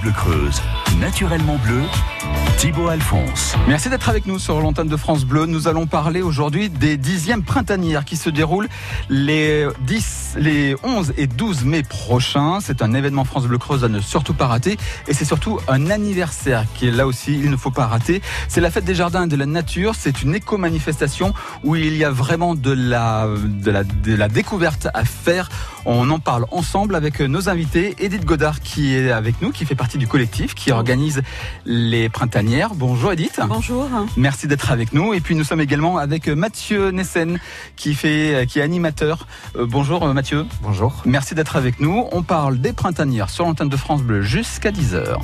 Bleu Creuse, naturellement bleu, Thibaut Alphonse. Merci d'être avec nous sur l'antenne de France Bleu. Nous allons parler aujourd'hui des dixièmes printanières qui se déroulent les 10, les 11 et 12 mai prochains. C'est un événement France Bleu Creuse à ne surtout pas rater. Et c'est surtout un anniversaire qui est là aussi, il ne faut pas rater. C'est la fête des jardins et de la nature. C'est une éco-manifestation où il y a vraiment de la, de la, de la découverte à faire. On en parle ensemble avec nos invités. Edith Godard qui est avec nous, qui fait partie du collectif, qui organise les printanières Bonjour Edith. Bonjour. Merci d'être avec nous. Et puis nous sommes également avec Mathieu Nessen qui fait, qui est animateur. Euh, bonjour euh, Mathieu. Bonjour. Merci d'être avec nous. On parle des printanières sur l'antenne de France Bleu jusqu'à 10h.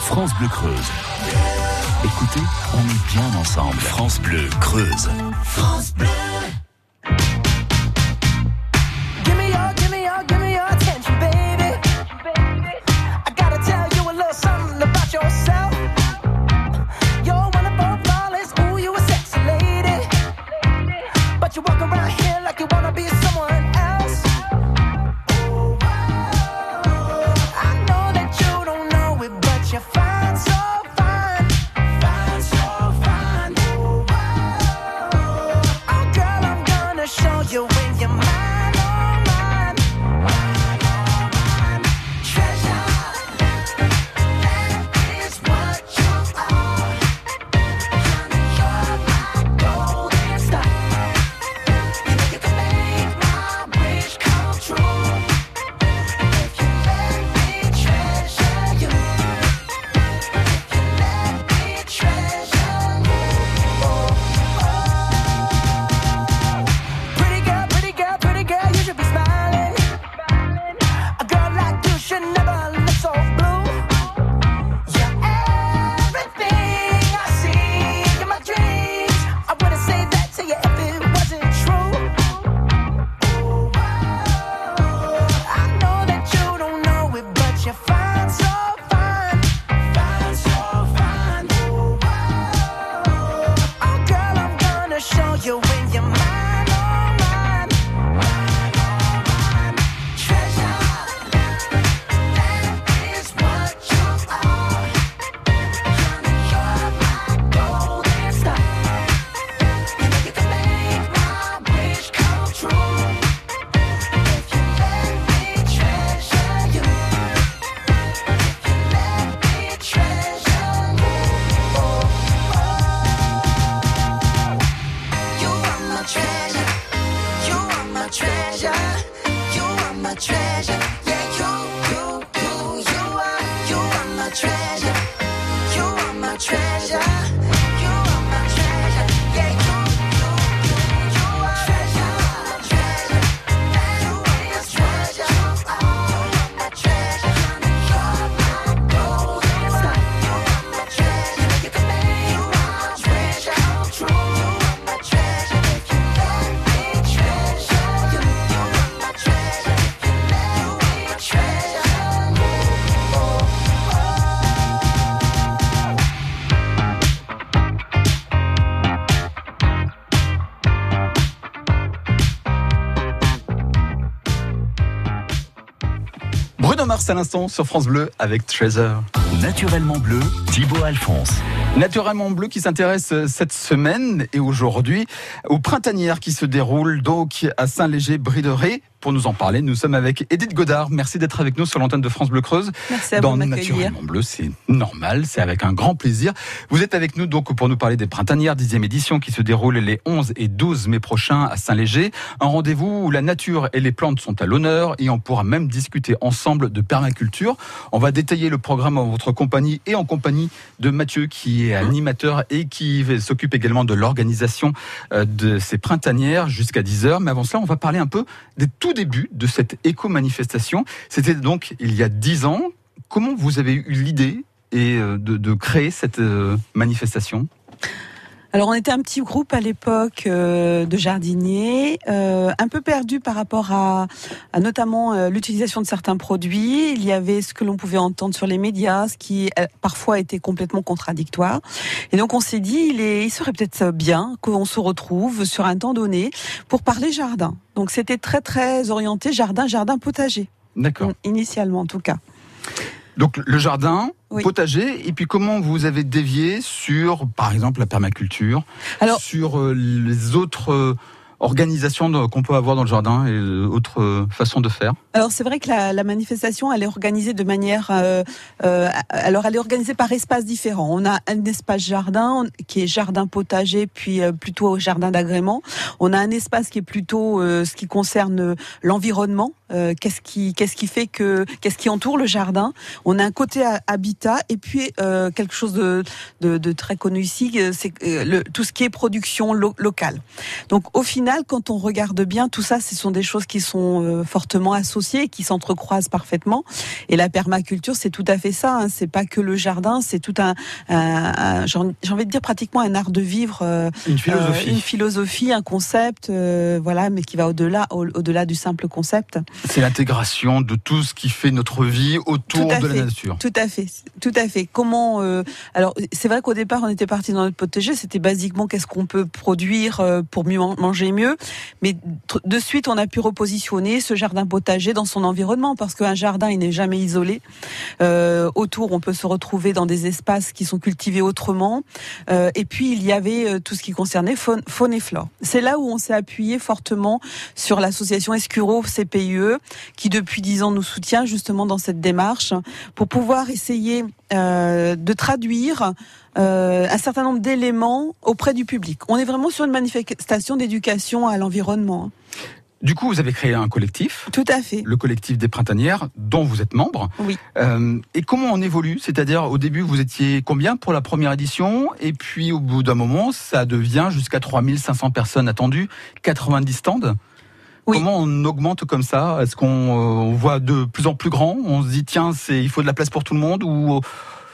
France Bleu Creuse. Écoutez, on est bien ensemble. France Bleu Creuse. France Bleu. À l'instant sur France Bleu avec Treasure. Naturellement bleu, Thibaut Alphonse. Naturellement bleu qui s'intéresse euh, cette semaine et aujourd'hui aux printanières qui se déroulent donc à Saint-Léger-Brideré. Pour nous en parler, nous sommes avec Edith Godard. Merci d'être avec nous sur l'antenne de France Bleu Creuse. Merci à Dans vous Naturellement Bleu, c'est normal, c'est avec un grand plaisir. Vous êtes avec nous donc pour nous parler des printanières, dixième édition qui se déroule les 11 et 12 mai prochains à Saint-Léger. Un rendez-vous où la nature et les plantes sont à l'honneur et on pourra même discuter ensemble de permaculture. On va détailler le programme en votre compagnie et en compagnie de Mathieu qui est animateur et qui s'occupe également de l'organisation euh, de ces printanières jusqu'à 10h. Mais avant cela, on va parler un peu des tout début de cette éco-manifestation. C'était donc il y a dix ans. Comment vous avez eu l'idée euh, de, de, créer cette euh, manifestation? Alors on était un petit groupe à l'époque euh, de jardiniers, un peu perdu par rapport à, à notamment l'utilisation de certains produits. Il y avait ce que l'on pouvait entendre sur les médias, ce qui parfois était complètement contradictoire. Et donc on s'est dit, il, est, il serait peut-être bien qu'on se retrouve sur un temps donné pour parler jardin. Donc c'était très très orienté jardin, jardin potager. D'accord. Initialement en tout cas. Donc le jardin, potager, et puis comment vous avez dévié sur, par exemple, la permaculture, Alors, sur euh, les autres organisations qu'on peut avoir dans le jardin et autres euh, façons de faire Alors c'est vrai que la, manifestation elle est organisée de manière euh, euh, alors elle est organisée par espaces différents. On a un espace jardin qui est jardin potager puis plutôt jardin d'agrément. On a un espace qui est plutôt ce qui concerne l'environnement. qu'est-ce qui qu'est-ce qui fait que qu'est-ce qui entoure le jardin On a un côté habitat et puis quelque chose de, de, très connu ici, c'est tout ce qui est production locale. Donc au final quand on regarde bien, tout ça, ce sont des choses qui sont euh, fortement associées, qui s'entrecroisent parfaitement. Et la permaculture, c'est tout à fait ça. Hein. C'est pas que le jardin, c'est tout un, j'ai envie de dire pratiquement un art de vivre, euh, une philosophie, euh, une philosophie, un concept, voilà, mais qui va au-delà, au-delà du simple concept. C'est l'intégration de tout ce qui fait notre vie autour de la nature. Tout à fait, tout à fait. Comment Alors, c'est vrai qu'au départ, on était parti dans notre potager. C'était basiquement qu'est-ce qu'on peut produire pour mieux manger Mais de suite, on a pu repositionner ce jardin potager dans son environnement parce qu'un jardin, il n'est jamais isolé. Euh, autour, on peut se retrouver dans des espaces qui sont cultivés autrement. Euh, et puis, il y avait euh, tout ce qui concernait faune, et flore. C'est là où on s'est appuyé fortement sur l'association Escuro CPIE, qui depuis dix ans nous soutient justement dans cette démarche pour pouvoir essayer de traduire un certain nombre d'éléments auprès du public. On est vraiment sur une manifestation d'éducation à l'environnement. Hein. Du coup, vous avez créé un collectif. Tout à fait. Le collectif des printanières, dont vous êtes membre. Oui. Euh, et comment on évolue? C'est-à-dire, au début, vous étiez combien pour la première édition? Et puis, au bout d'un moment, ça devient jusqu'à 3500 personnes attendues, 90 stands. Oui. Comment on augmente comme ça? Est-ce qu'on voit de plus en plus grand? On se dit, tiens, il faut de la place pour tout le monde ou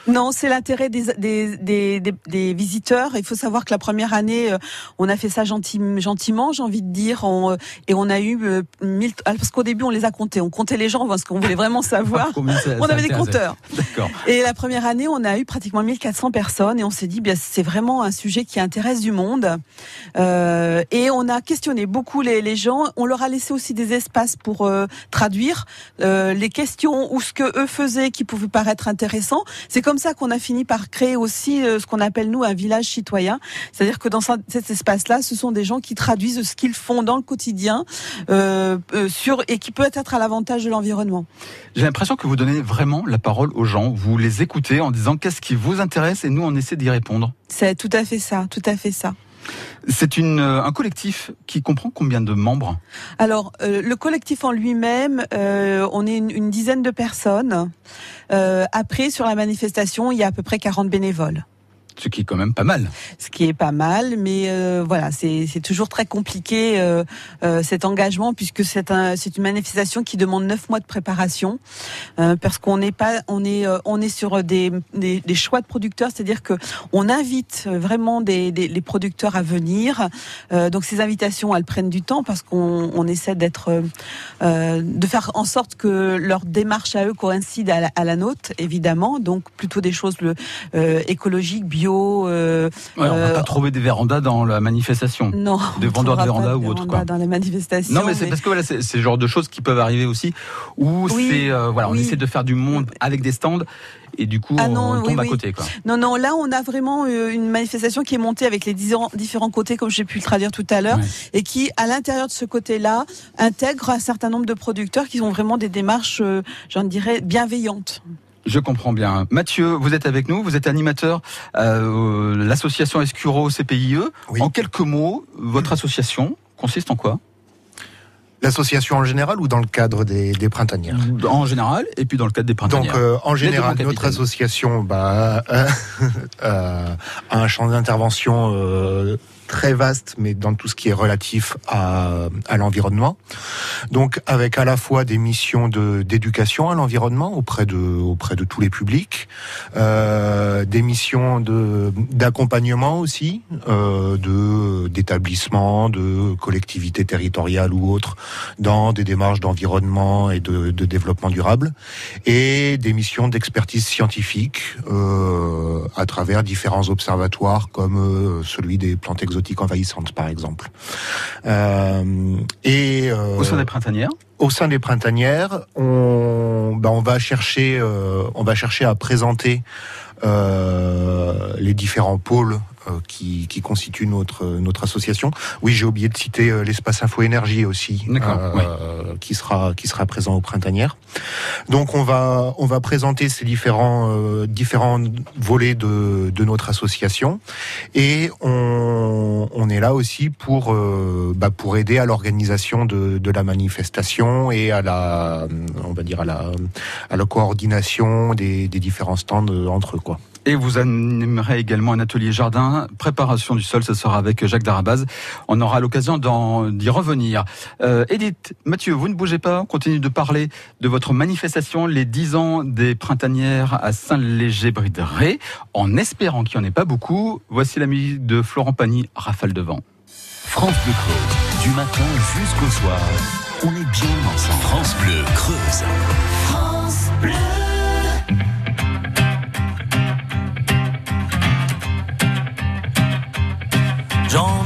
non, c'est l'intérêt des, des, des, des, visiteurs. Il faut savoir que la première année, euh, on a fait ça gentiment, j'ai envie de dire, on, euh, et on a eu euh, mille. Ah, parce qu'au début, on les a comptés. On comptait les gens parce qu'on voulait vraiment savoir. on avait des compteurs. Et la première année, on a eu pratiquement 1400 personnes et on s'est dit, bien, c'est vraiment un sujet qui intéresse du monde. Euh, et on a questionné beaucoup les, les, gens. On leur a laissé aussi des espaces pour traduire les questions ou ce que eux faisaient qui pouvait paraître intéressant. C'est comme comme ça qu'on a fini par créer aussi euh, ce qu'on appelle nous un village citoyen. C'est-à-dire que dans cet espace-là, ce sont des gens qui traduisent ce qu'ils font dans le quotidien euh, euh, sur et qui peut être à l'avantage de l'environnement. J'ai l'impression que vous donnez vraiment la parole aux gens. Vous les écoutez en disant qu'est-ce qui vous intéresse et nous on essaie d'y répondre. C'est tout à fait ça, tout à fait ça. C'est euh, un collectif qui comprend combien de membres? Alors, euh, le collectif en lui-même, euh, on est une, dizaine de personnes. après, sur la manifestation, il y a à peu près 40 bénévoles. Ce qui est quand même pas mal. Ce qui est pas mal, mais euh, voilà, c'est toujours très compliqué euh, euh, cet engagement puisque c'est un, une manifestation qui demande neuf mois de préparation parce qu'on n'est pas, on est, on est sur des, des, des choix de producteurs, c'est-à-dire que on invite vraiment des, des les producteurs à venir. donc ces invitations, elles prennent du temps parce qu'on on essaie d'être, de faire en sorte que leur démarche à eux coïncide à la, à la nôtre, évidemment. Donc plutôt des choses écologiques, bio euh, on va pas euh, trouver des vérandas dans la manifestation. Non. Des vendeurs de vérandas ou autre quoi. Dans les manifestations. Non, mais c'est parce que voilà, c'est le genre de choses qui peuvent arriver aussi où c'est euh, voilà, on essaie de faire du monde avec des stands et du coup ah on tombe à côté quoi. Non non, là on a vraiment une manifestation qui est montée avec les différents côtés comme j'ai pu le traduire tout à l'heure et qui à l'intérieur de ce côté-là intègre un certain nombre de producteurs qui ont vraiment des démarches j'en dirais bienveillantes. Je comprends bien. Mathieu, vous êtes avec nous, vous êtes animateur euh, l'association Escuro CPIE. En quelques mots, votre association consiste en quoi? L'association en général ou dans le cadre des, des, printanières? En général, et puis dans le cadre des printanières. Donc, euh, en général, notre association bah, euh, a un champ d'intervention très vaste, mais dans tout ce qui est relatif à, l'environnement. Donc, avec à la fois des missions de d'éducation à l'environnement auprès de auprès de tous les publics, euh, des missions de d'accompagnement aussi, euh, de d'établissements, de collectivités territoriales ou autres, dans des démarches d'environnement et de, développement durable, et des missions d'expertise scientifique euh, à travers différents observatoires comme celui des plantes exotiques exotiques envahissantes, par exemple. Euh, et euh, au sein des printanières? au sein des printanières, on, on va chercher, on va chercher à présenter les différents pôles euh, qui, qui constitue notre notre association. Oui, j'ai oublié de citer euh, l'espace info énergie aussi, euh, qui sera qui sera présent au printanière. Donc on va on va présenter ces différents euh, différents volets de de notre association et on on est là aussi pour euh, bah, pour aider à l'organisation de de la manifestation et à la on va dire à la à la coordination des des différents stands entre eux quoi. Et vous animerez également un atelier jardin, préparation du sol, ce sera avec Jacques Darabaz. On aura l'occasion d'y revenir. Euh, Edith, Mathieu, vous ne bougez pas, on continue de parler de votre manifestation, les 10 ans des printanières à Saint-Léger-Brideret, en espérant qu'il n'y en ait pas beaucoup. Voici la musique de Florent Pagny, Rafale de vent. France Bleu Creuse, du matin jusqu'au soir, on est bien ensemble. France Bleu Creuse. France Bleu.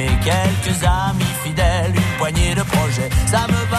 Fumer, quelques amis fidèles, une poignée de projets, ça me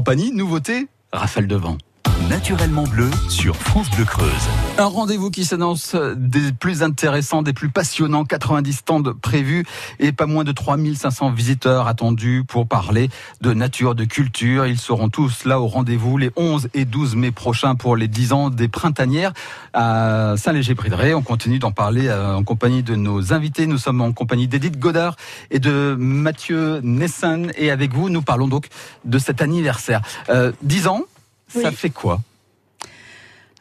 Florent Pagny, nouveauté, Raphaël Devant. naturellement bleu sur France Bleu Creuse. Un rendez-vous qui s'annonce des plus intéressants, des plus passionnants, 90 stands prévus et pas moins de 3500 visiteurs attendus pour parler de nature, de culture. Ils seront tous là au rendez-vous les 11 et 12 mai prochains pour les 10 ans des printanières à Saint-Léger-Prydré. On continue d'en parler euh, en compagnie de nos invités. Nous sommes en compagnie d'Edith Godard et de Mathieu Nessan et avec vous, nous parlons donc de cet anniversaire. Euh, 10 ans, ça fait quoi?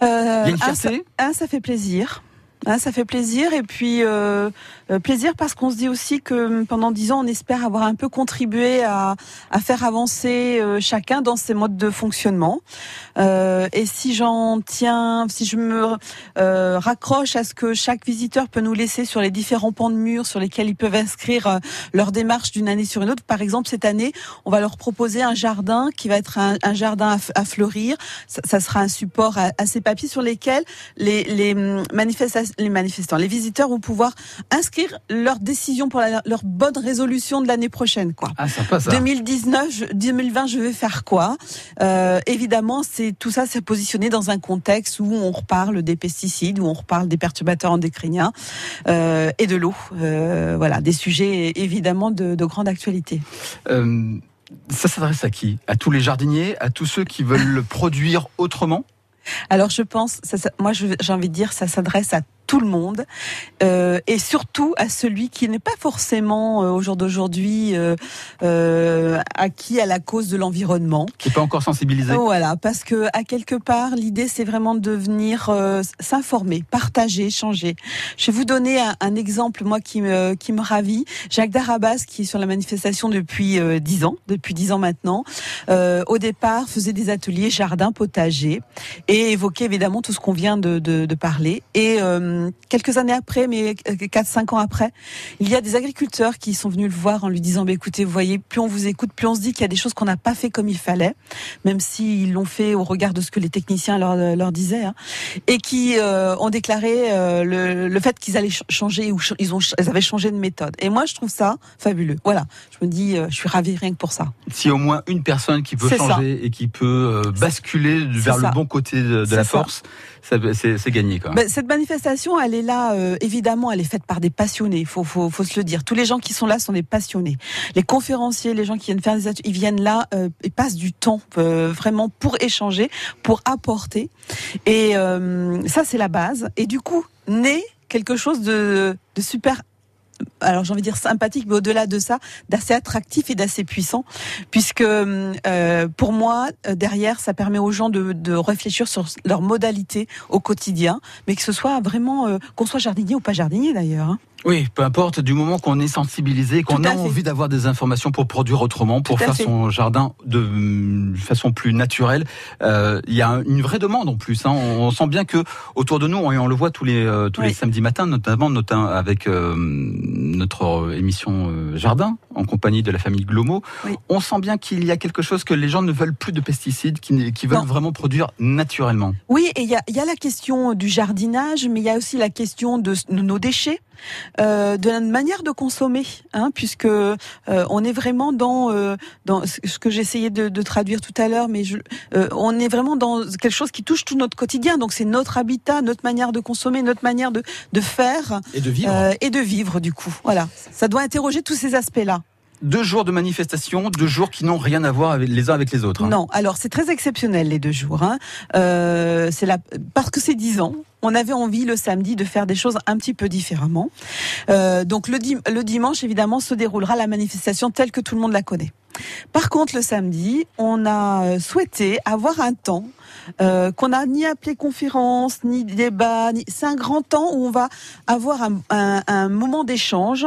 Euh, ça, un, ça fait plaisir. Un, ça fait plaisir et puis euh, euh, plaisir parce qu'on se dit aussi que pendant dix ans on espère avoir un peu contribué à, à faire avancer euh, chacun dans ses modes de fonctionnement. Euh, et si j'en tiens, si je me euh, raccroche à ce que chaque visiteur peut nous laisser sur les différents pans de mur sur lesquels ils peuvent inscrire leur démarche d'une année sur une autre. Par exemple, cette année, on va leur proposer un jardin qui va être un, jardin à, fleurir. Ça, ça sera un support à, à ces papiers sur lesquels les, les, hum, manifestants, les visiteurs vont pouvoir inscrire leur décision pour la- leur bonne résolution de l'année prochaine. Quoi. Ah, sympa ça. 2019, je- 2020, je vais faire quoi? Euh, Évidemment, c'est tout ça, c'est positionné dans un contexte où on reparle des pesticides, où on reparle des perturbateurs endocriniens euh, et de l'eau. Euh, voilà, des sujets évidemment de, de grande actualité. Ça s'adresse à qui? À tous les jardiniers? À tous ceux qui veulent le produire autrement? Alors je pense, ça, ça- moi j'ai envie de dire, ça s'adresse à tout le monde euh, et surtout à celui qui n'est pas forcément euh, au jour d'aujourd'hui euh, euh, acquis à la cause de l'environnement. Qui n'est pas encore sensibilisé Voilà, parce que à quelque part, l'idée c'est vraiment de venir euh, s'informer, partager, échanger. Je vais vous donner un, un exemple, moi qui me qui me ravit. Jacques Darabas, qui est sur la manifestation depuis euh, dix ans, depuis dix ans maintenant, euh, au départ faisait des ateliers jardin potager et évoquait évidemment tout ce qu'on vient de, de, de parler. Et euh, quelques années après, mais quatre cinq ans après, il y a des agriculteurs qui sont venus le voir en lui disant bah, écoutez, vous voyez, plus on vous écoute, plus on se dit qu'il y a des choses qu'on n'a pas fait comme il fallait même s'ils l'ont fait au regard de ce que les techniciens leur, leur disaient, hein, et qui euh, ont déclaré euh, le, le fait qu'ils allaient ch- changer ou ils, ont, ils avaient changé de méthode. Et moi, je trouve ça fabuleux. Voilà, je me dis, euh, je suis ravie rien que pour ça. A au moins une personne qui peut ça. changer et qui peut euh, basculer vers ça. le bon côté de, la ça. force, c'est gagné quand. Ben, cette manifestation, elle est là, euh, évidemment, elle est faite par des passionnés, il faut, faut, faut se le dire. Tous les gens qui sont là sont des passionnés. Les conférenciers, les gens qui viennent faire des ateliers, ils viennent là euh, et passent du temps euh, vraiment pour échanger, pour apporter. Et euh, ça, c'est la base. Et du coup, naît quelque chose de, de super alors j'ai envie de dire sympathique, mais au-delà de ça, d'assez attractif et d'assez puissant, puisque euh, pour moi, euh, derrière, ça permet aux gens de, de réfléchir sur leurs modalités au quotidien, mais que ce soit vraiment, euh, qu'on soit jardinier ou pas jardinier d'ailleurs. hein. Oui, peu importe, du moment qu'on est sensibilisé, qu'on a envie d'avoir des informations pour produire autrement, pour faire fait. son jardin de façon plus naturelle, euh, il y a une vraie demande en plus. hein. On, on sent bien que autour de nous, et on le voit tous les euh, tous les samedis matins, notamment, notamment avec euh, notre émission euh, jardin en compagnie de la famille Glomo, Oui. on sent bien qu'il y a quelque chose que les gens ne veulent plus de pesticides, qui, qui veulent Non. vraiment produire naturellement. Oui, et il y a, y a la question du jardinage, mais il y a aussi la question de nos déchets. Euh, de la manière de consommer, hein, puisque euh, on est vraiment dans euh, dans ce que j'essayais de, de traduire tout à l'heure, mais je, euh, on est vraiment dans quelque chose qui touche tout notre quotidien. Donc c'est notre habitat, notre manière de consommer, notre manière de de faire Et de vivre. euh, et de vivre du coup. Voilà, ça doit interroger tous ces aspects-là. Deux jours de manifestation, deux jours qui n'ont rien à voir les uns avec les autres. hein. Non, alors c'est très exceptionnel les deux jours. Hein. Euh, c'est la parce que c'est dix ans. On avait envie le samedi de faire des choses un petit peu différemment. Euh, donc le dimanche, évidemment, se déroulera la manifestation telle que tout le monde la connaît. Par contre, le samedi, on a euh, souhaité avoir un temps euh, qu'on n'a ni appelé conférence, ni débat. Ni... C'est un grand temps où on va avoir un, un- un moment d'échange.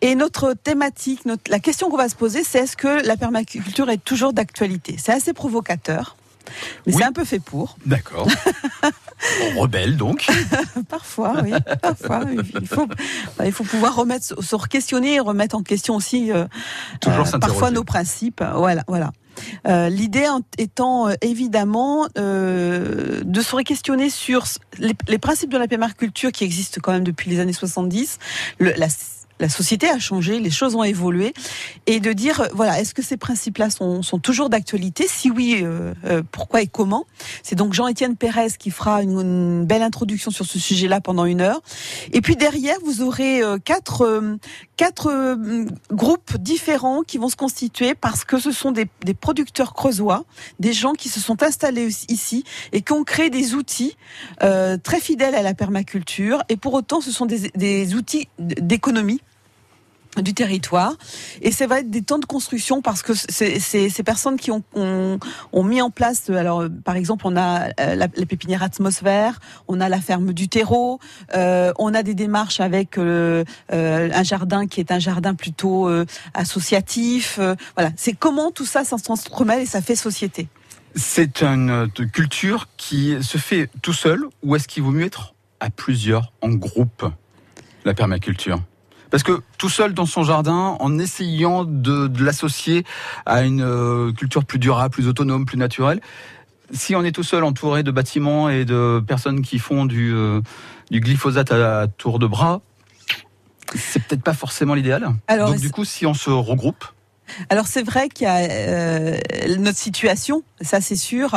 Et notre thématique, notre, la question qu'on va se poser, c'est est-ce que la permaculture est toujours d'actualité? C'est assez provocateur. Mais Oui. c'est un peu fait pour. D'accord. On rebelle donc. Parfois, oui. Parfois, il faut, il faut pouvoir remettre, se questionner et remettre en question aussi euh, Toujours euh, parfois nos principes. Voilà, voilà. Euh, L'idée étant euh, évidemment euh, de se questionner sur les, les principes de la permaculture qui existent quand même depuis les années 70, le, la la société a changé, les choses ont évolué, et de dire euh, voilà, est-ce que ces principes-là sont, sont toujours d'actualité? Si oui, euh, euh, pourquoi et comment? C'est donc Jean-Étienne Pérez qui fera une, belle introduction sur ce sujet-là pendant une heure. Et puis derrière, vous aurez quatre quatre groupes différents qui vont se constituer parce que ce sont des, des producteurs creusois, des gens qui se sont installés ici et qui ont créé des outils très fidèles à la permaculture. Et pour autant, ce sont des, des outils d'économie du territoire. Et ça va être des temps de construction parce que c'est ces personnes qui ont, ont, mis en place alors par exemple on a euh, la, pépinière atmosphère on a la ferme du terreau euh, on a des démarches avec euh, un jardin qui est un jardin plutôt associatif voilà. C'est comment tout ça s'entremêle et ça fait société? C'est une culture qui se fait tout seul ou est-ce qu'il vaut mieux être à plusieurs en groupe la permaculture? Parce que tout seul dans son jardin, en essayant de, l'associer à une euh, culture plus durable, plus autonome, plus naturelle, si on est tout seul entouré de bâtiments et de personnes qui font du, euh, du glyphosate à, tour de bras, c'est peut-être pas forcément l'idéal. Donc du coup, si on se regroupe, alors c'est vrai qu'il y a euh, notre situation, ça c'est sûr,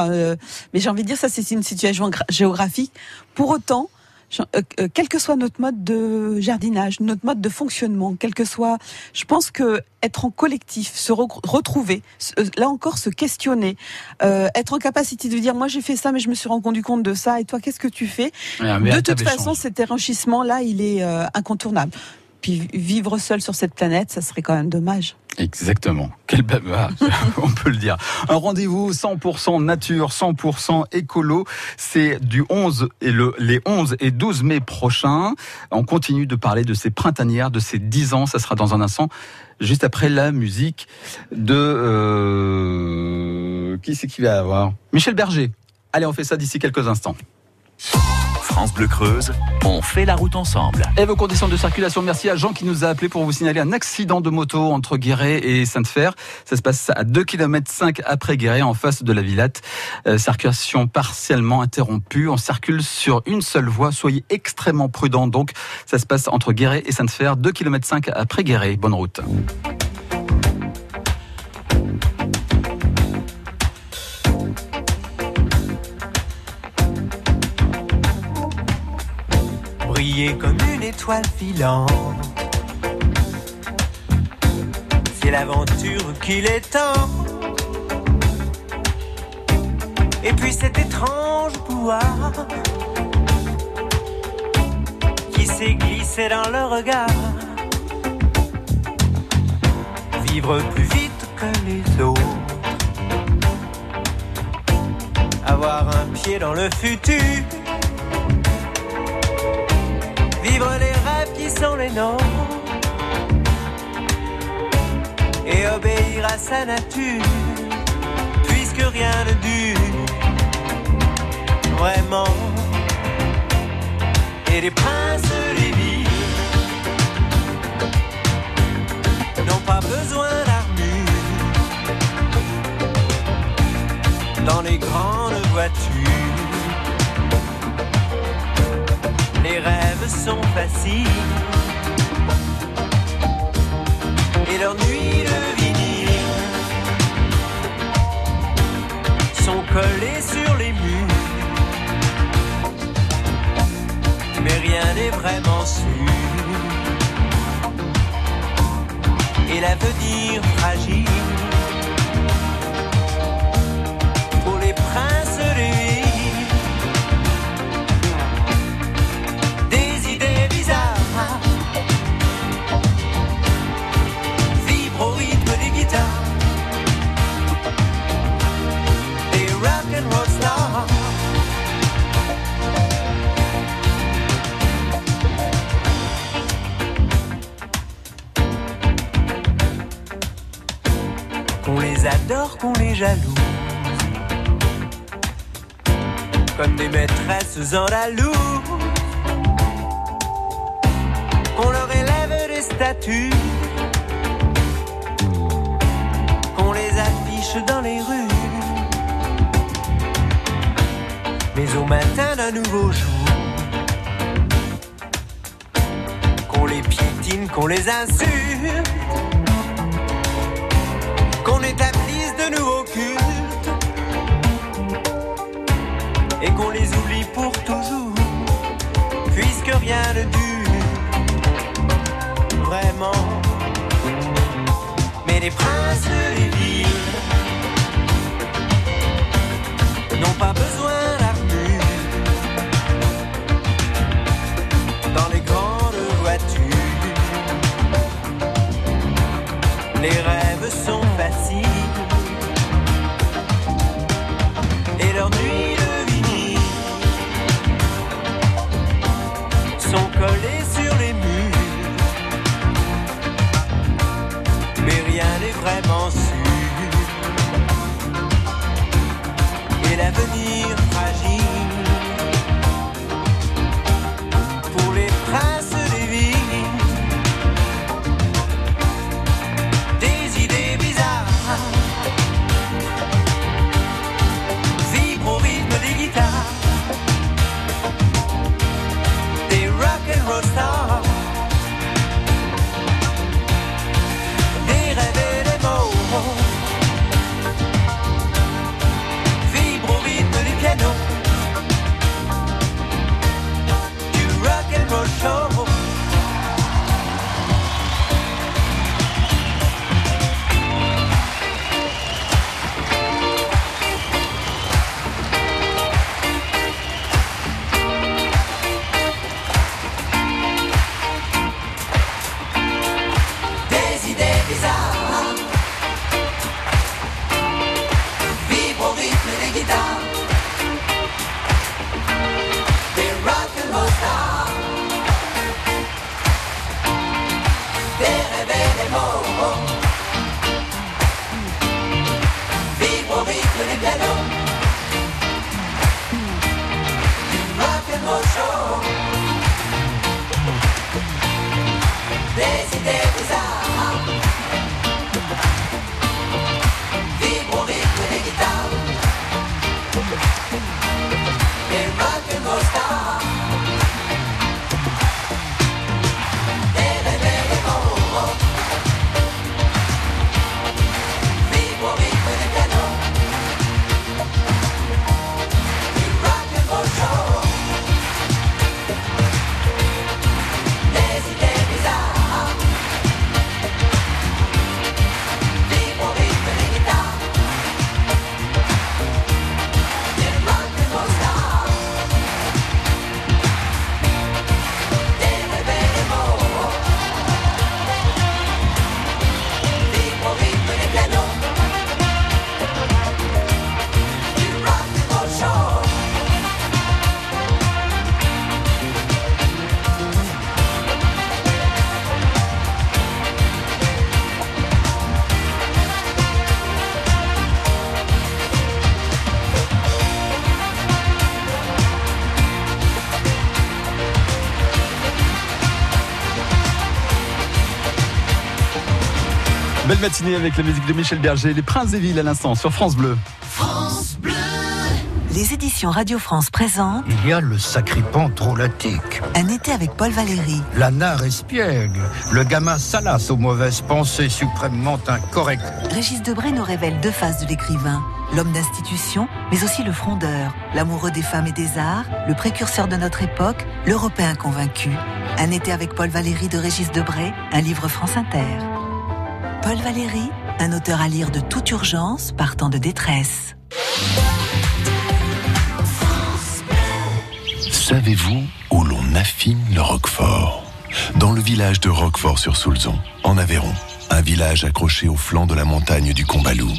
mais j'ai envie de dire ça c'est une situation géographique. Pour autant, euh, euh, quel que soit notre mode de jardinage, notre mode de fonctionnement, quel que soit, je pense que être en collectif, se retrouver, euh, là encore se questionner, être en capacité de dire moi j'ai fait ça mais je me suis rendu compte de ça et toi qu'est-ce que tu fais? De toute façon, cet enrichissement là, il est incontournable. Puis vivre seul sur cette planète, ça serait quand même dommage. Exactement. Quel bavard, on peut le dire. Un rendez-vous 100% nature, 100% écolo. C'est du 11 et le, les 11 et 12 mai prochains. On continue de parler de ces printanières, de ces 10 ans. Ça sera dans un instant, juste après la musique de, euh, qui c'est qui va avoir? Michel Berger. Allez, on fait ça d'ici quelques instants. Bleu Creuse, on fait la route ensemble. Et vos conditions de circulation, merci à Jean qui nous a appelé pour vous signaler un accident de moto entre Guéret et Sainte-Fer. Ça se passe à 2 km 5 après Guéret, en face de la Villette. Euh, circulation partiellement interrompue. On circule sur une seule voie. Soyez extrêmement prudents. Donc, ça se passe entre Guéret et Sainte-Fer, 2 km 5 après Guéret. Bonne route. Comme une étoile filante. C'est l'aventure qu'il est. Et puis cet étrange pouvoir qui s'est glissé dans le regard. Vivre plus vite que les autres. Avoir un pied dans le futur vivre les rêves qui sont les nôtres et obéir à sa nature, puisque rien ne dure vraiment. Et les princes des villes n'ont pas besoin d'armure dans les grandes voitures. les rêves sont faciles. Et leurs nuits de vinyle sont collées sur les murs. Mais rien n'est vraiment sûr. Et l'avenir fragile pour les princes des qu'on les jalouse. Comme des maîtresses andalouse. Qu'on leur élève des statues. Qu'on les affiche dans les rues. Mais au matin d'un nouveau jour. Qu'on les piétine qu'on les insulte, Mais Belle matinée avec la musique de Michel Berger, les Princes des Villes à l'instant sur France Bleu. Les éditions Radio France présentent Il y a le sacripant drôlatique, Un été avec Paul Valéry. la nare espiègle, le gamin salace aux mauvaises pensées suprêmement incorrectes. Régis Debray nous révèle deux faces de l'écrivain. L'homme d'institution, mais aussi le frondeur, l'amoureux des femmes et des arts, le précurseur de notre époque, l'Européen convaincu. Un été avec Paul Valéry de Régis Debray, un livre France Inter. Paul Valéry, un auteur à lire de toute urgence, partant de détresse. Savez-vous où l'on affine le roquefort? Dans le village de Roquefort-sur-Soulzon, en Aveyron. Un village accroché au flanc de la montagne du Combalou.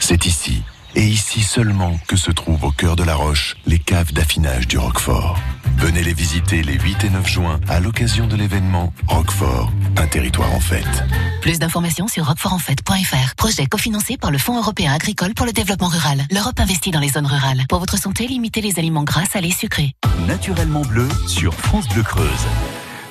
C'est ici, et ici seulement, que se trouvent au cœur de la roche les caves d'affinage du Roquefort. Venez les visiter les 8 et 9 juin à l'occasion de l'événement Roquefort, un territoire en fête. Plus d'informations sur roquefortenfête.fr. Projet cofinancé par le Fonds européen agricole pour le développement rural. L'Europe investit dans les zones rurales. Pour votre santé, limitez les aliments gras, salés, sucrés. Naturellement bleu sur France Bleu Creuse.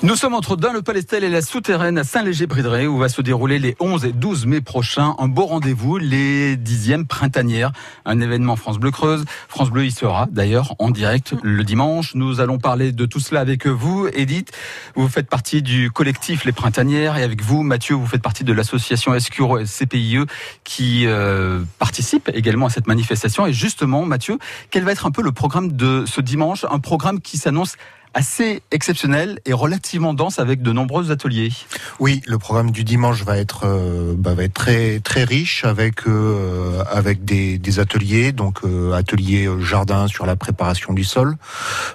Nous sommes entre Dain, le Palestel et la souterraine à Saint-Léger-Bridré où va se dérouler les 11 et 12 mai prochains un beau rendez-vous, les 10e printanières, un événement France Bleu Creuse. France Bleu y sera d'ailleurs en direct le dimanche. Nous allons parler de tout cela avec vous, Edith. Vous faites partie du collectif Les Printanières et avec vous, Mathieu, vous faites partie de l'association Escuro CPIE qui euh, participe également à cette manifestation. Et justement, Mathieu, quel va être un peu le programme de ce dimanche? Un programme qui s'annonce assez exceptionnel et relativement dense avec de nombreux ateliers. Oui, le programme du dimanche va être euh, bah, va être très très riche avec euh, avec des, des, ateliers donc euh, ateliers jardin sur la préparation du sol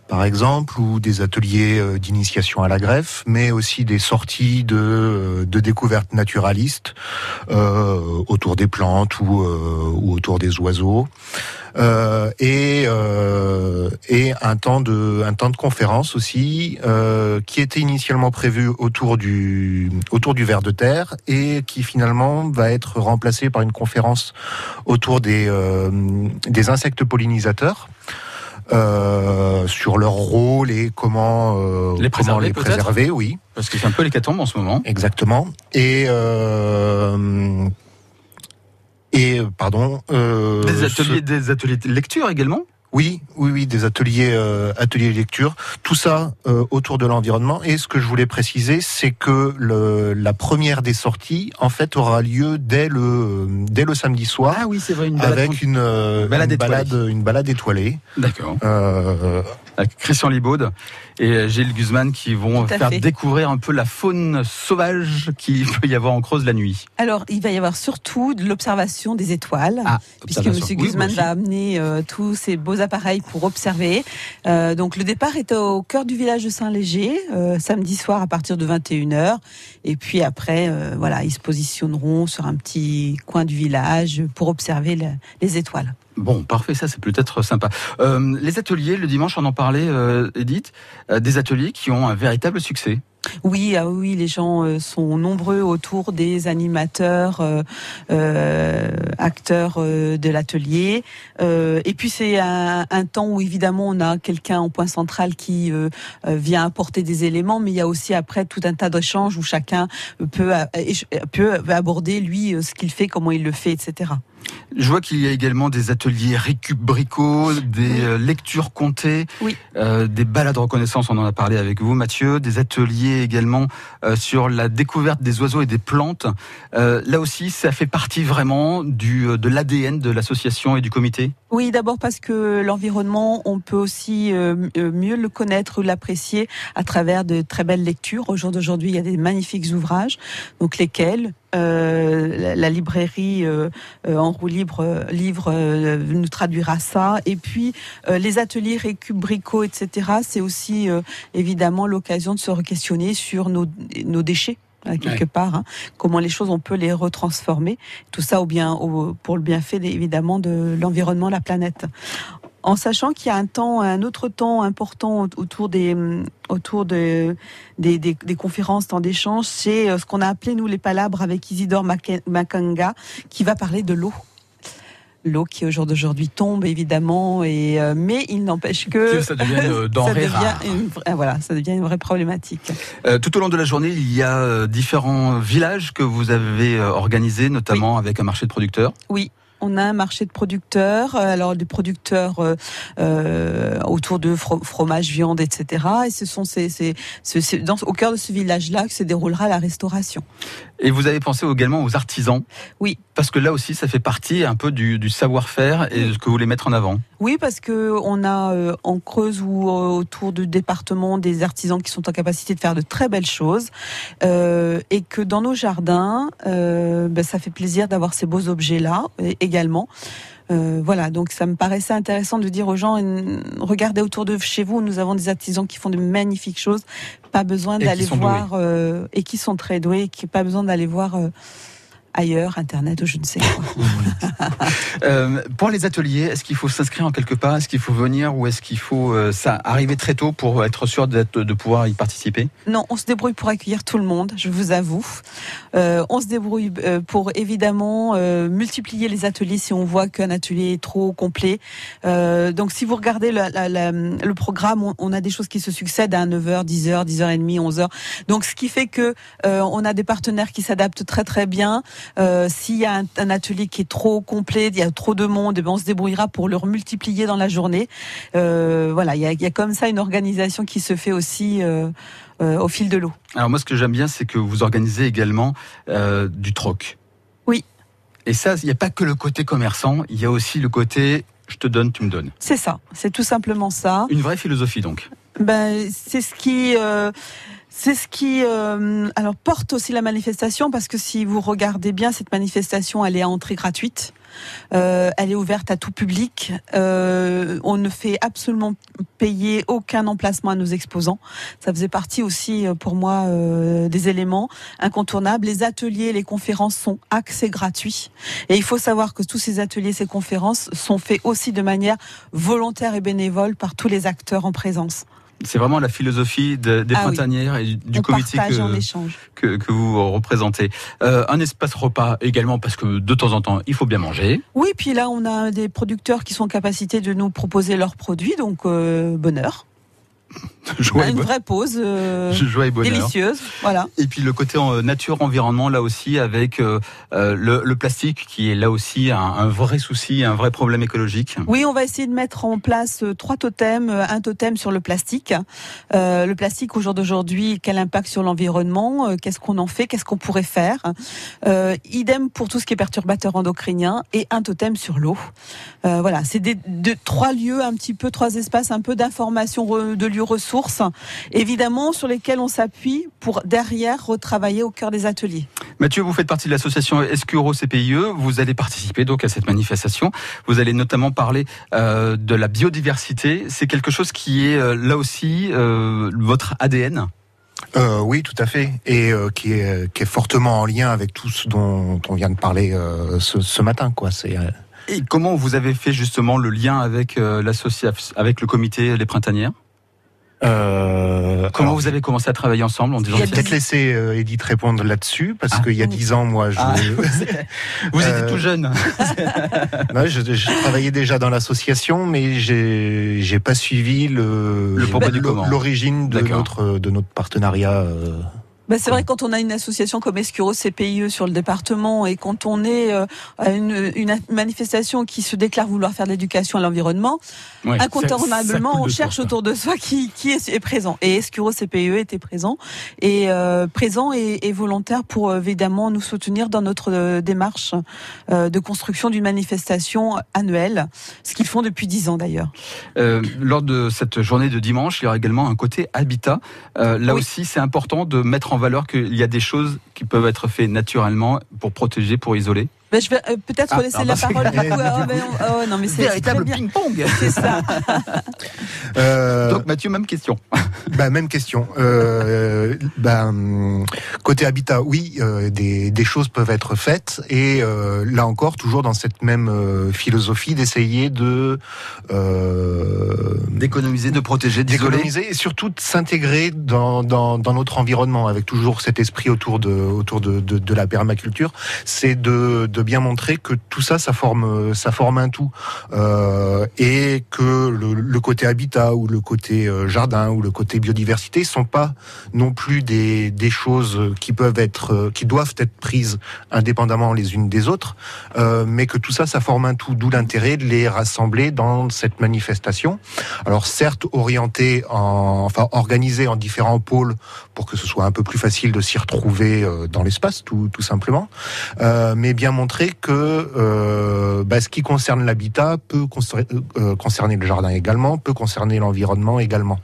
par exemple ou des ateliers d'initiation à la greffe mais aussi des sorties de de découvertes naturalistes autour des plantes ou ou autour des oiseaux. Euh, et euh, et un temps de un temps de conférence aussi euh, qui était initialement prévu autour du autour du ver de terre et qui finalement va être remplacé par une conférence autour des des insectes pollinisateurs. Euh, sur leur rôle et comment euh, les préserver, les préserver oui. Parce que c'est un peu l'hécatombe en ce moment. Exactement. Et euh, et euh, pardon. Euh, des ateliers, des ateliers de lecture également. Oui, oui, oui, des ateliers, euh, ateliers lecture, tout ça euh, autour de l'environnement. Et ce que je voulais préciser, c'est que le, la première des sorties, en fait, aura lieu dès le dès le samedi soir. Ah oui, c'est vrai, une balade avec une, balade, une balade, une balade étoilée. D'accord. Euh, avec Christian Libaud et Gilles Guzman qui vont faire découvrir un peu la faune sauvage qu'il peut y avoir en Creuse la nuit. Alors, il va y avoir surtout de l'observation des étoiles, ah, puisque M. Guzman va amener euh, tous ces beaux appareils pour observer. Euh, donc, le départ est au cœur du village de Saint-Léger, euh, samedi soir à partir de 21h. Et puis après, voilà, ils se positionneront sur un petit coin du village pour observer les étoiles. Bon, parfait, ça c'est peut-être sympa. Euh, les ateliers, le dimanche, on en parlait, euh, Edith, euh, des ateliers qui ont un véritable succès. Oui, ah oui, les gens euh, sont nombreux autour des animateurs, euh, euh acteurs de l'atelier. et puis c'est un, un, temps où évidemment on a quelqu'un en point central qui vient apporter des éléments, mais il y a aussi après tout un tas d'échanges où chacun peut, peut aborder lui ce qu'il fait, comment il le fait, etc. Je vois qu'il y a également des ateliers récup des lectures comptées, euh, des balades reconnaissance, on en a parlé avec vous Mathieu, des ateliers également euh, sur la découverte des oiseaux et des plantes. là aussi, ça fait partie vraiment du, de l'ADN de l'association et du comité? Oui, d'abord parce que l'environnement, on peut aussi mieux le connaître, l'apprécier à travers de très belles lectures. Au jour d'aujourd'hui, il y a des magnifiques ouvrages, donc lesquels euh, la, librairie euh, euh, en roue libre livre nous traduira ça. Et puis les ateliers récup bricot, etc. C'est aussi évidemment l'occasion de se re-questionner sur nos, déchets quelque part, hein. comment les choses on peut les retransformer, tout ça au bien, pour le bienfait évidemment de l'environnement, la planète en sachant qu'il y a un temps, un autre temps important autour des autour de, des, des, des conférences, temps d'échange, c'est euh, ce qu'on a appelé nous les palabres avec Isidore Makanga, qui va parler de l'eau. L'eau qui au jour d'aujourd'hui tombe évidemment et euh, mais il n'empêche que, ça devient une denrée rare. voilà ça devient une vraie problématique. Euh, tout au long de la journée il y a différents villages que vous avez organisés notamment avec un marché de producteurs. Oui on a un marché de producteurs, euh, alors des producteurs euh, euh, autour de fromage, viande, etc. Et ce sont ces, ces, dans, au cœur de ce village-là que se déroulera la restauration. Et vous avez pensé également aux artisans? Oui. Parce que là aussi, ça fait partie un peu du, savoir-faire et de ce que vous voulez mettre en avant. Oui, parce que on a en Creuse ou autour du département des artisans qui sont en capacité de faire de très belles choses et que dans nos jardins, ben, ça fait plaisir d'avoir ces beaux objets-là également. Euh, voilà, donc ça me paraissait intéressant de dire aux gens regardez autour de chez vous, nous avons des artisans qui font de magnifiques choses, pas besoin d'aller voir euh, et qui sont très doués, qui pas besoin d'aller voir euh, ailleurs, Internet ou je ne sais quoi. Euh, pour les ateliers, est-ce qu'il faut s'inscrire en quelque part? Est-ce qu'il faut venir ou est-ce qu'il faut euh, ça arriver très tôt pour être sûr d'être- de pouvoir y participer? Non, on se débrouille pour accueillir tout le monde, je vous avoue. Euh, on se débrouille euh, pour évidemment euh, multiplier les ateliers si on voit qu'un atelier est trop complet. Euh, donc si vous regardez la- la- la- le programme, on, on a des choses qui se succèdent à 9h, 10h, 10h30, 11h. Donc ce qui fait que euh, on a des partenaires qui s'adaptent très très bien. Euh, S'il y a un, un atelier qui est trop complet, il y a trop de monde, eh ben, on se débrouillera pour le multiplier dans la journée. Euh, voilà, il y a, il y a comme ça une organisation qui se fait aussi euh, au fil de l'eau. Alors moi, ce que j'aime bien, c'est que vous organisez également du troc. Oui. Et ça, il n'y a pas que le côté commerçant, il y a aussi le côté je te donne, tu me donnes. C'est ça, c'est tout simplement ça. Une vraie philosophie donc. Ben, c'est ce qui, euh, c'est ce qui, euh, alors porte aussi la manifestation parce que si vous regardez bien cette manifestation, elle est à entrée gratuite. Euh, elle est ouverte à tout public. Euh, on ne fait absolument payer aucun emplacement à nos exposants. Ça faisait partie aussi euh, pour moi euh, des éléments incontournables. Les ateliers, les conférences sont accès gratuits. Et il faut savoir que tous ces ateliers, ces conférences sont faits aussi de manière volontaire et bénévole par tous les acteurs en présence. C'est vraiment la philosophie de- des Ah oui. printanières et du, comité que, que vous représentez. Euh, un espace repas également parce que de temps en temps, il faut bien manger. Oui, puis là, on a des producteurs qui sont en capacité de nous proposer leurs produits, donc euh, bonheur. Joie et, Une vraie pause euh, joie et bonheur. délicieuse, voilà. Et puis le côté euh, nature, environnement, là aussi, avec euh, le, le plastique, qui est là aussi un, un vrai souci, un vrai problème écologique. Oui, on va essayer de mettre en place trois totems. Un totem sur le plastique. Euh, le plastique au jour d'aujourd'hui, quel impact sur l'environnement? Qu'est-ce qu'on en fait? Qu'est-ce qu'on pourrait faire? Idem pour tout ce qui est perturbateur endocrinien et un totem sur l'eau. Voilà, c'est des de, trois lieux, un petit peu trois espaces, un peu d'informations re- de lieux ressources, évidemment sur lesquels on s'appuie pour derrière retravailler au cœur des ateliers. Mathieu, vous faites partie de l'association Escuro CPIE. Vous allez participer donc à cette manifestation. Vous allez notamment parler euh, de la biodiversité. C'est quelque chose qui est euh, là aussi euh, votre ADN. Euh, oui, tout à fait, et euh, qui, est, qui est fortement en lien avec tout ce dont on vient de parler euh, ce, ce matin. Quoi. C'est, euh, Et comment vous avez fait justement le lien avec euh, l'association, avec le comité Les Printanières? Euh, Comment alors, vous avez commencé à travailler ensemble en disant je vais peut-être laisser euh, Edith répondre là-dessus, parce Ah. qu'il y a dix ans, moi, je, Ah, vous étiez Euh, tout jeune. Ouais, je, je travaillais déjà dans l'association, mais j'ai j'ai pas suivi le l'origine de notre de notre partenariat. Ben, c'est vrai quand on a une association comme Escuro CPIE sur le département et quand on est euh, à une, une manifestation qui se déclare vouloir faire de l'éducation à l'environnement, Ouais, ça- ça incontournablement on cherche autour de soi qui, qui est, est présent. Et Escuro CPIE était présent et euh, présent et, et volontaire pour euh, évidemment nous soutenir dans notre euh, démarche euh, de construction d'une manifestation annuelle, ce qu'ils font depuis dix ans d'ailleurs. Euh, lors de cette journée de dimanche, il y aura également un côté habitat. Euh, là Oui. aussi, c'est important de mettre en valeur qu'il y a des choses qui peuvent être faites naturellement pour protéger, pour isoler. Ben, je vais euh, peut-être Ah, laisser ah, la bah, parole. ah, ben, oh, non mais c'est bien. ping-pong. C'est ça. euh, Donc Mathieu, même question. bah, même question. Euh, bah, hum, côté habitat, oui, euh, des, des choses peuvent être faites, et euh, là encore, toujours dans cette même euh, philosophie d'essayer de euh, D'économiser, de protéger, d'isoler. d'économiser et surtout de s'intégrer dans, dans, dans notre environnement avec toujours cet esprit autour de, autour de, de, de la permaculture, c'est de, de bien montrer que tout ça, ça forme, ça forme un tout. Euh, et que le, côté habitat ou le côté euh, jardin ou le côté biodiversité sont pas non plus des, choses qui peuvent être, euh, qui doivent être prises indépendamment les unes des autres, mais que tout ça, ça forme un tout, d'où l'intérêt de les rassembler dans cette manifestation. Alors certes orienté en, enfin organisé en différents pôles pour que ce soit un peu plus facile de s'y retrouver dans l'espace, tout, simplement, mais bien montrer que euh, bah, ce qui concerne l'habitat peut concer- euh, concerner le jardin également, peut concerner l'environnement également.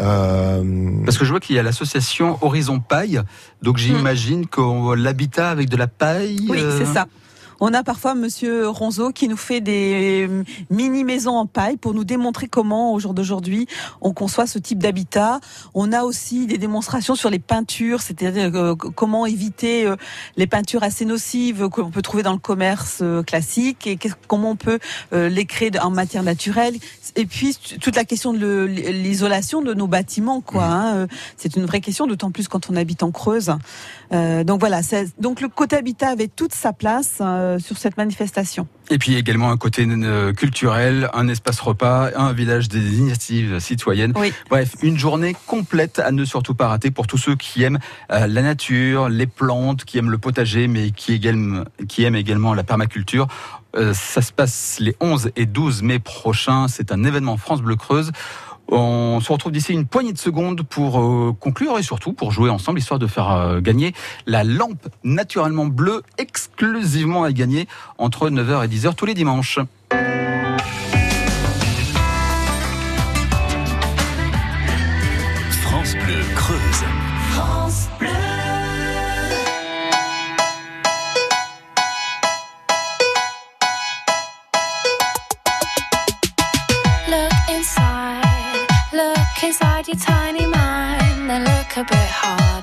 Euh, Parce que je vois qu'il y a l'association Horizon Paille, donc j'imagine que l'habitat avec de la paille. Oui, euh, c'est ça. On a parfois Monsieur Ronzo qui nous fait des mini maisons en paille pour nous démontrer comment, au jour d'aujourd'hui, on conçoit ce type d'habitat. On a aussi des démonstrations sur les peintures, c'est-à-dire euh, comment éviter euh, les peintures assez nocives qu'on peut trouver dans le commerce euh, classique et comment on peut les créer en matière naturelle. Et puis toute la question de l'isolation de nos bâtiments, quoi. Mmh. Hein. C'est une vraie question, d'autant plus quand on habite en Creuse. Donc voilà, donc le côté habitat avait toute sa place sur cette manifestation. Et puis également un côté euh, culturel, un espace repas, un village des initiatives citoyennes. Bref, une journée complète à ne surtout pas rater pour tous ceux qui aiment euh, la nature, les plantes, qui aiment le potager, mais qui, aiment, qui aiment également la permaculture. Euh, ça se passe les 11 et 12 mai prochains. C'est un événement France Bleu Creuse. On se retrouve d'ici une poignée de secondes pour euh, conclure et surtout pour jouer ensemble, histoire de faire euh, gagner la lampe naturellement bleue exclusivement à gagner entre 9h et 10h tous les dimanches.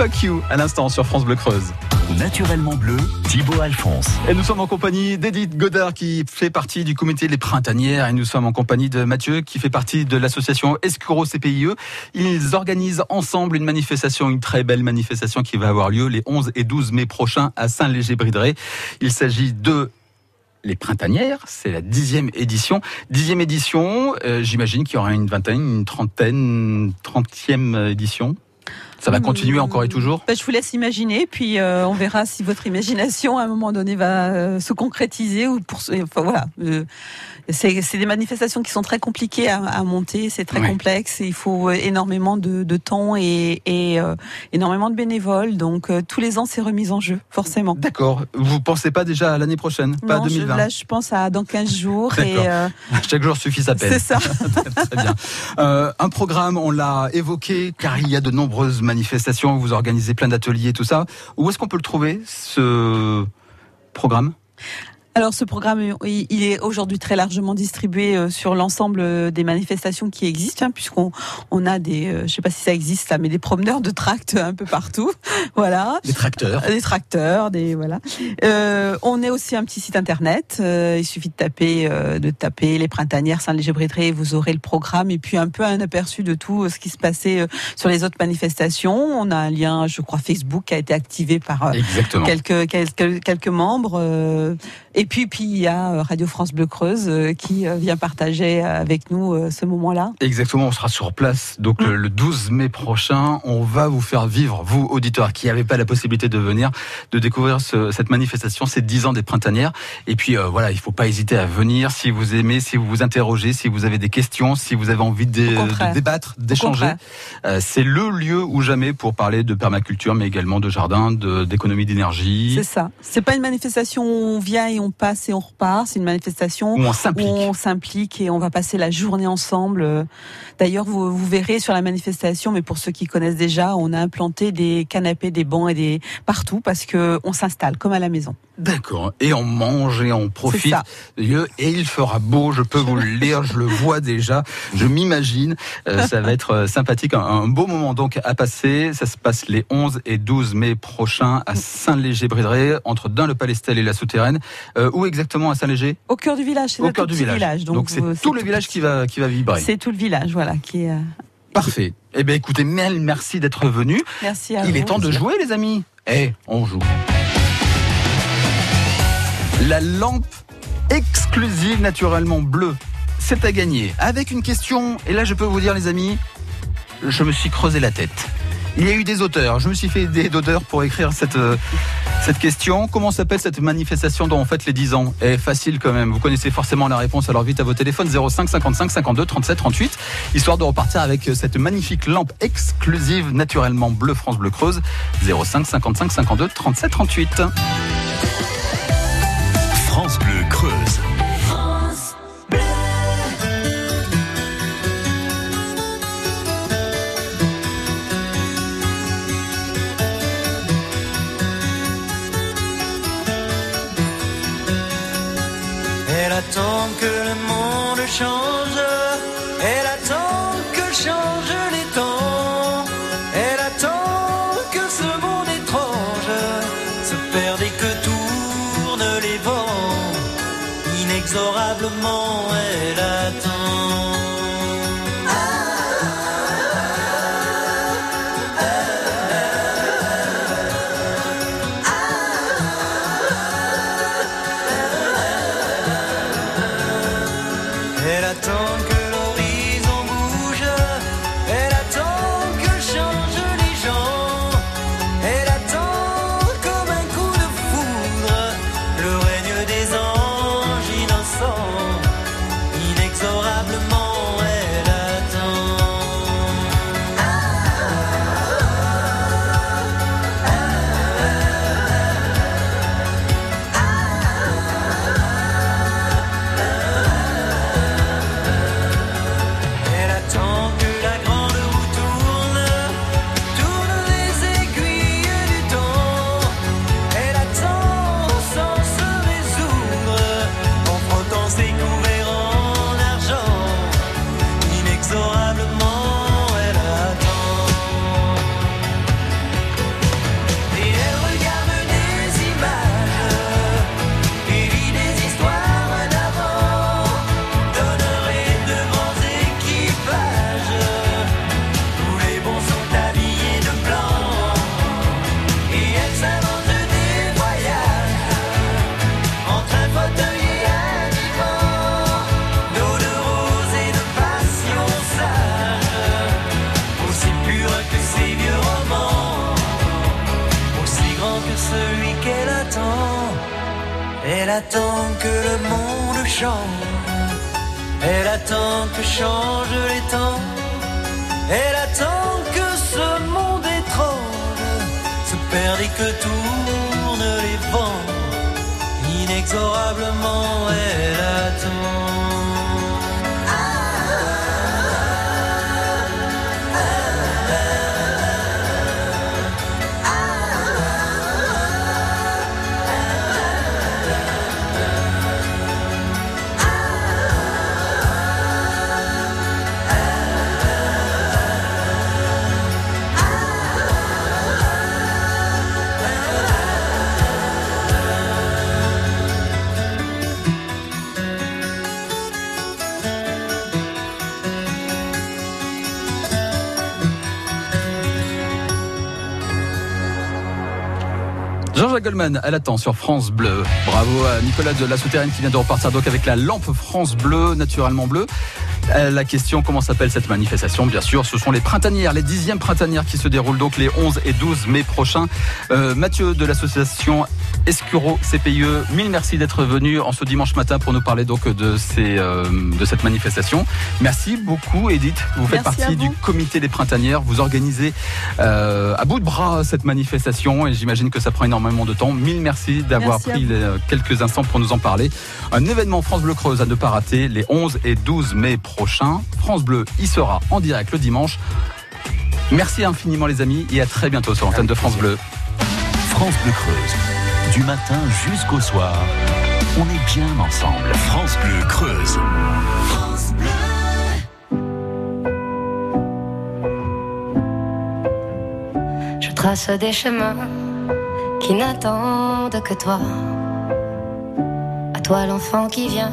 Fuck You à l'instant sur France Bleu Creuse. Naturellement bleu, Thibaut Alphonse. Et nous sommes en compagnie d'Edith Godard qui fait partie du comité des printanières et nous sommes en compagnie de Mathieu qui fait partie de l'association Escuro CPIE. Ils organisent ensemble une manifestation, une très belle manifestation qui va avoir lieu les 11 et 12 mai prochains à Saint-Léger-Brideret. Il s'agit de les printanières, c'est la dixième édition. Dixième édition, euh, j'imagine qu'il y aura une vingtaine, une trentaine, trentième édition. Ça va continuer encore et toujours Bah, je vous laisse imaginer, puis euh, on verra si votre imagination à un moment donné va euh, se concrétiser ou pour. Enfin voilà. Euh, c'est des manifestations qui sont très compliquées à, à monter, c'est très Ouais. complexe. Il faut euh, énormément de, de temps et, et euh, énormément de bénévoles. Donc euh, tous les ans, c'est remis en jeu, forcément. D'accord. Vous pensez pas déjà à l'année prochaine Pas non, je, 2020 là, je pense à dans 15 jours et euh, Chaque jour suffit sa peine. c'est ça. Très bien. Euh, un programme, on l'a évoqué, car il y a de nombreuses manifestations, vous organisez plein d'ateliers, tout ça. Où est-ce qu'on peut le trouver, ce programme? Alors ce programme, il est aujourd'hui très largement distribué euh, sur l'ensemble euh, des manifestations qui existent, hein, puisqu'on on a des, euh, je sais pas si ça existe là, mais des promeneurs de tracts un peu partout, voilà. Les tracteurs. Des tracteurs, des voilà. Euh, on est aussi un petit site internet. euh, il suffit de taper, euh, de taper les printanières Saint-Léger-Brétré et vous aurez le programme et puis un peu un aperçu de tout ce qui se passait sur les autres manifestations. On a un lien, je crois, Facebook qui a été activé par euh, quelques, quelques, quelques membres. euh, et puis, puis il y a euh, Radio France Bleu Creuse euh, qui euh, vient partager avec nous ce moment-là. Exactement, on sera sur place. Donc le, le 12 mai prochain, on va vous faire vivre, vous auditeurs qui n'avez pas la possibilité de venir, de découvrir ce- cette manifestation, ces 10 ans des printanières. Et puis euh, voilà, il faut pas hésiter à venir si vous aimez, si vous vous interrogez, si vous avez des questions, si vous avez envie de, débattre, d'échanger. Euh, C'est le lieu ou jamais pour parler de permaculture, mais également de jardin, d'économie d'énergie, C'est ça. C'est pas une manifestation où on vient et on passe et on repart. C'est une manifestation où on s'implique. on et on va passer la journée ensemble. D'ailleurs, vous, vous verrez sur la manifestation, mais pour ceux qui connaissent déjà, on a implanté des canapés, des bancs et des partout parce que on s'installe comme à la maison. D'accord. Et on mange et on profite lieu. Et il fera beau, je peux vous le lire, je le vois déjà, je m'imagine. Euh, ça va être euh, sympathique, un, un beau moment donc à passer. Ça se passe les 11 et 12 mai prochains à Saint-Léger-Brédré, entre Dain-le-Palestel et la Souterraine. Euh, où exactement à Saint-Léger Au cœur du village, c'est Au cœur du village. donc c'est tout le village qui va, qui va vibrer. C'est tout le village, voilà, qui est. euh, Parfait. Eh bien écoutez, Mel, merci d'être venu. Merci à Il vous. est temps de jouer, les amis. Eh, on joue. La lampe exclusive naturellement bleue, c'est à gagner. Avec une question, et là je peux vous dire, les amis, je me suis creusé la tête. Il y a eu des auteurs, je me suis fait aider d'auteurs pour écrire cette, euh, cette question. Comment s'appelle cette manifestation dont on fête les 10 ans? Eh, facile quand même, vous connaissez forcément la réponse, alors vite à vos téléphones. 05 55 52 37 38, histoire de repartir avec euh, cette magnifique lampe exclusive naturellement bleu France Bleu Creuse. 05 55 52 37 38. that I told et que tournent les vents. Inexorablement, elle attend. Jean-Jacques Goldman, elle attend sur France Bleu. Bravo à Nicolas de la Souterraine qui vient de repartir donc avec la lampe France Bleu, naturellement bleue. Euh, La question, comment s'appelle cette manifestation Bien sûr, ce sont les printanières, les dixièmes printanières qui se déroulent donc les 11 et 12 mai prochains. Euh, Mathieu de l'association Escuro CPIE, mille merci d'être venu en ce dimanche matin pour nous parler donc de, ces, euh, de cette manifestation. Merci beaucoup Edith, vous faites Merci partie vous. du comité des printanières, vous organisez euh, à bout de bras cette manifestation et j'imagine que ça prend énormément de temps. Mille merci d'avoir pris les- quelques instants pour nous en parler. Un événement France Bleu Creuse à ne pas rater les 11 et 12 mai prochains. France Bleu y sera en direct le dimanche. Merci infiniment les amis et à très bientôt sur l'antenne de France Bleu. France Bleu Creuse. Du matin jusqu'au soir, on est bien ensemble. France Bleu Creuse. Je trace des chemins qui n'attendent que toi. À toi l'enfant qui vient,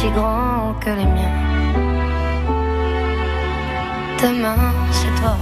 si grands que les miens. Demain, c'est toi.